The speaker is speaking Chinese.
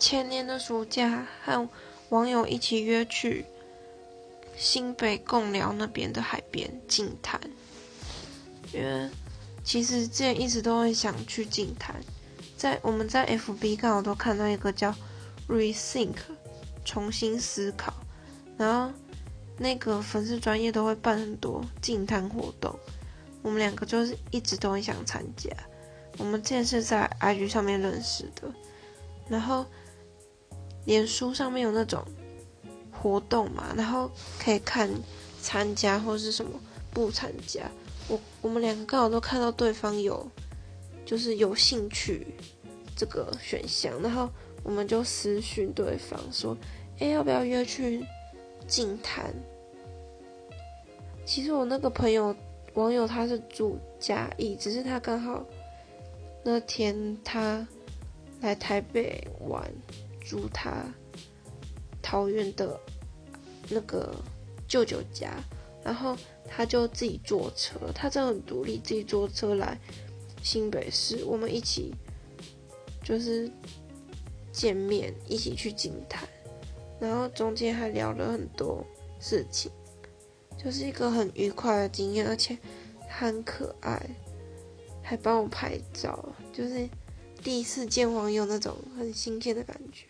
前年的暑假和网友一起约去新北贡寮那边的海边静滩，因为其实之前一直都很想去静滩，在我们在 FB 刚好都看到一个叫 Rethink 重新思考，然后那个粉丝专业都会办很多静滩活动，我们两个就是一直都很想参加。我们之前是在 IG 上面认识的，然后脸书上面有那种活动嘛，然后可以看参加或是什么不参加。我我们两个刚好都看到对方有就是有兴趣这个选项，然后我们就私讯对方说：“哎，要不要约去静谈？”其实我那个朋友网友他是住嘉义，只是他刚好。那天他来台北玩，住他桃园的那个舅舅家，然后他就自己坐车，他真的很独立，自己坐车来新北市，我们一起就是见面，一起去景台，然后中间还聊了很多事情，就是一个很愉快的经验，而且很可爱。还帮我拍照，就是第一次见网友那种很新鲜的感觉。